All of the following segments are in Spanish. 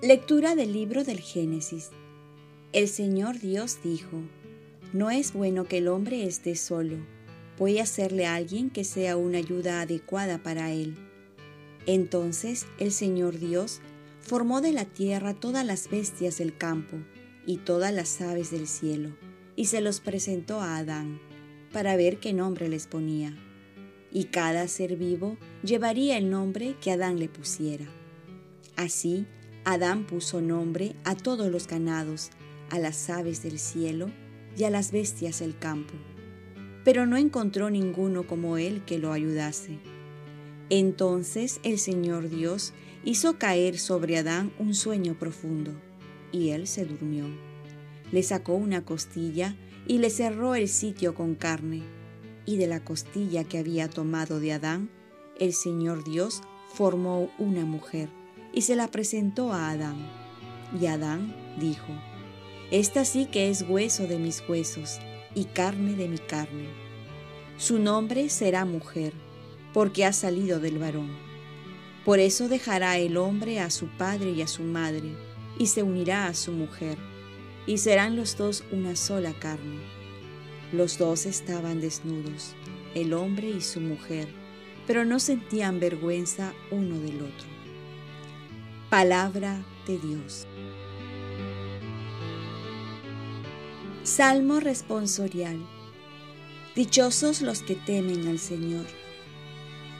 Lectura del libro del Génesis. El Señor Dios dijo, No es bueno que el hombre esté solo, voy a hacerle a alguien que sea una ayuda adecuada para él. Entonces el Señor Dios formó de la tierra todas las bestias del campo y todas las aves del cielo, y se los presentó a Adán, para ver qué nombre les ponía. Y cada ser vivo llevaría el nombre que Adán le pusiera. Así, Adán puso nombre a todos los ganados, a las aves del cielo y a las bestias del campo. Pero no encontró ninguno como él que lo ayudase. Entonces el Señor Dios hizo caer sobre Adán un sueño profundo, y él se durmió. Le sacó una costilla y le cerró el sitio con carne, y de la costilla que había tomado de Adán, el Señor Dios formó una mujer y se la presentó a Adán. Y Adán dijo, Esta sí que es hueso de mis huesos y carne de mi carne. Su nombre será mujer, porque ha salido del varón. Por eso dejará el hombre a su padre y a su madre, y se unirá a su mujer, y serán los dos una sola carne. Los dos estaban desnudos, el hombre y su mujer, pero no sentían vergüenza uno del otro. Palabra de Dios. Salmo responsorial. Dichosos los que temen al Señor.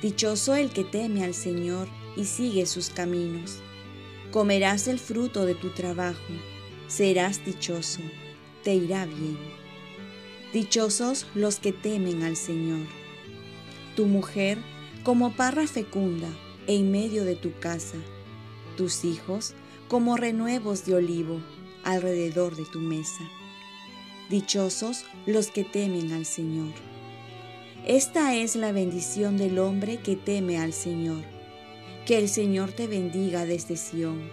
Dichoso el que teme al Señor y sigue sus caminos. Comerás el fruto de tu trabajo, serás dichoso, te irá bien. Dichosos los que temen al Señor. Tu mujer como parra fecunda en medio de tu casa tus hijos como renuevos de olivo alrededor de tu mesa. Dichosos los que temen al Señor. Esta es la bendición del hombre que teme al Señor. Que el Señor te bendiga desde Sión,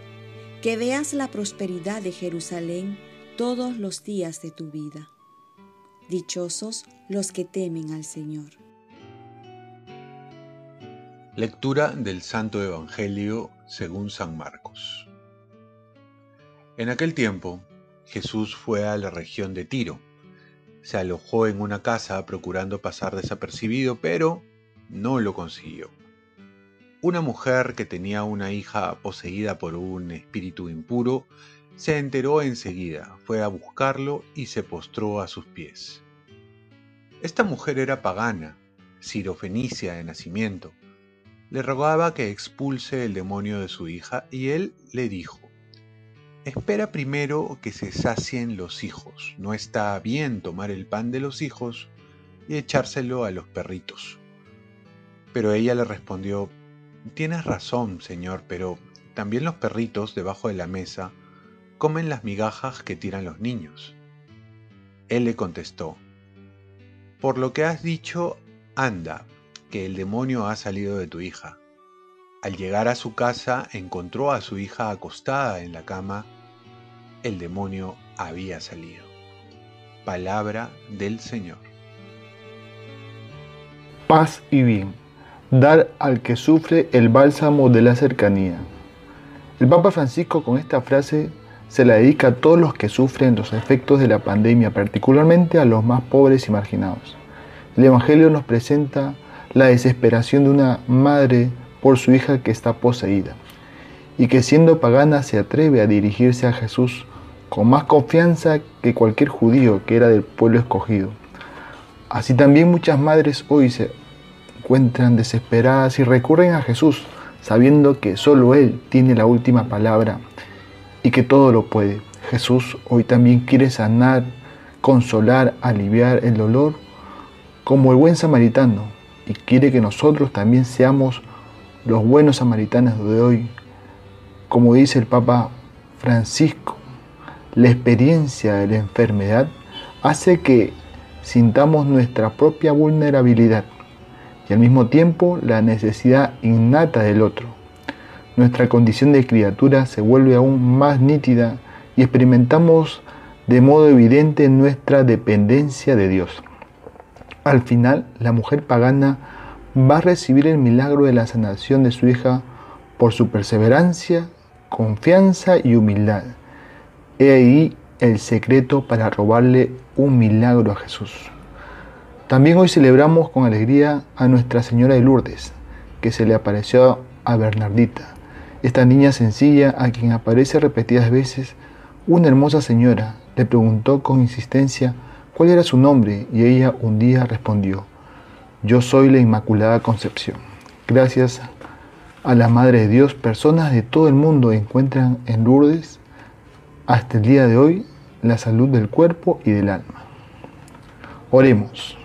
que veas la prosperidad de Jerusalén todos los días de tu vida. Dichosos los que temen al Señor. Lectura del Santo Evangelio según San Marcos. En aquel tiempo, Jesús fue a la región de Tiro. Se alojó en una casa procurando pasar desapercibido, pero no lo consiguió. Una mujer que tenía una hija poseída por un espíritu impuro se enteró enseguida, fue a buscarlo y se postró a sus pies. Esta mujer era pagana, sirofenicia de nacimiento, le rogaba que expulse el demonio de su hija y él le dijo, Espera primero que se sacien los hijos, no está bien tomar el pan de los hijos y echárselo a los perritos. Pero ella le respondió, Tienes razón, señor, pero también los perritos debajo de la mesa comen las migajas que tiran los niños. Él le contestó, Por lo que has dicho, anda, el demonio ha salido de tu hija. Al llegar a su casa encontró a su hija acostada en la cama. El demonio había salido. Palabra del Señor. Paz y bien. Dar al que sufre el bálsamo de la cercanía. El Papa Francisco con esta frase se la dedica a todos los que sufren los efectos de la pandemia, particularmente a los más pobres y marginados. El Evangelio nos presenta la desesperación de una madre por su hija que está poseída y que siendo pagana se atreve a dirigirse a Jesús con más confianza que cualquier judío que era del pueblo escogido. Así también muchas madres hoy se encuentran desesperadas y recurren a Jesús sabiendo que solo Él tiene la última palabra y que todo lo puede. Jesús hoy también quiere sanar, consolar, aliviar el dolor como el buen samaritano y quiere que nosotros también seamos los buenos samaritanos de hoy. Como dice el Papa Francisco, la experiencia de la enfermedad hace que sintamos nuestra propia vulnerabilidad y al mismo tiempo la necesidad innata del otro. Nuestra condición de criatura se vuelve aún más nítida y experimentamos de modo evidente nuestra dependencia de Dios. Al final, la mujer pagana va a recibir el milagro de la sanación de su hija por su perseverancia confianza y humildad. He ahí el secreto para robarle un milagro a Jesús. También hoy celebramos con alegría a Nuestra Señora de Lourdes, que se le apareció a Bernardita, esta niña sencilla a quien aparece repetidas veces una hermosa señora le preguntó con insistencia cuál era su nombre y ella un día respondió, yo soy la Inmaculada Concepción. Gracias a la Madre de Dios, personas de todo el mundo encuentran en Lourdes hasta el día de hoy la salud del cuerpo y del alma. Oremos.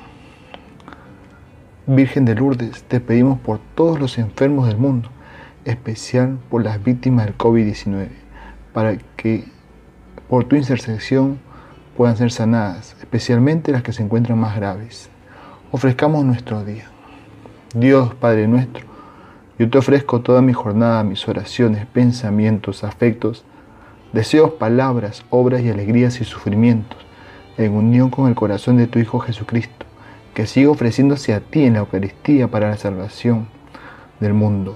Virgen de Lourdes, te pedimos por todos los enfermos del mundo, especial por las víctimas del COVID-19, para que por tu intercesión puedan ser sanadas, especialmente las que se encuentran más graves. Ofrezcamos nuestro día. Dios Padre nuestro, yo te ofrezco toda mi jornada, mis oraciones, pensamientos, afectos, deseos, palabras, obras y alegrías y sufrimientos, en unión con el corazón de tu Hijo Jesucristo, que sigue ofreciéndose a ti en la Eucaristía para la salvación del mundo.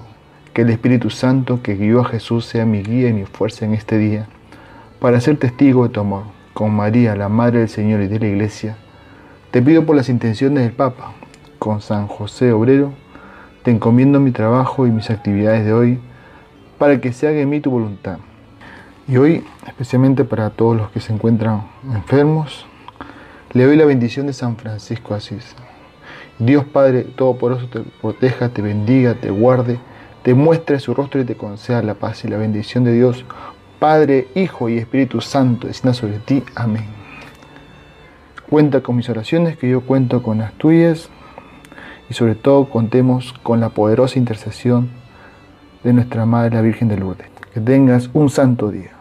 Que el Espíritu Santo que guió a Jesús sea mi guía y mi fuerza en este día, para ser testigo de tu amor. Con María, la Madre del Señor y de la Iglesia, te pido por las intenciones del Papa, con San José Obrero, te encomiendo mi trabajo y mis actividades de hoy, para que se haga en mí tu voluntad. Y hoy, especialmente para todos los que se encuentran enfermos, le doy la bendición de San Francisco Asís. Dios Padre Todopoderoso te proteja, te bendiga, te guarde te muestre su rostro y te conceda la paz y la bendición de Dios, Padre, Hijo y Espíritu Santo, descienda sobre ti. Amén. Cuenta con mis oraciones, que yo cuento con las tuyas, y sobre todo contemos con la poderosa intercesión de nuestra Madre la Virgen de Lourdes. Que tengas un santo día.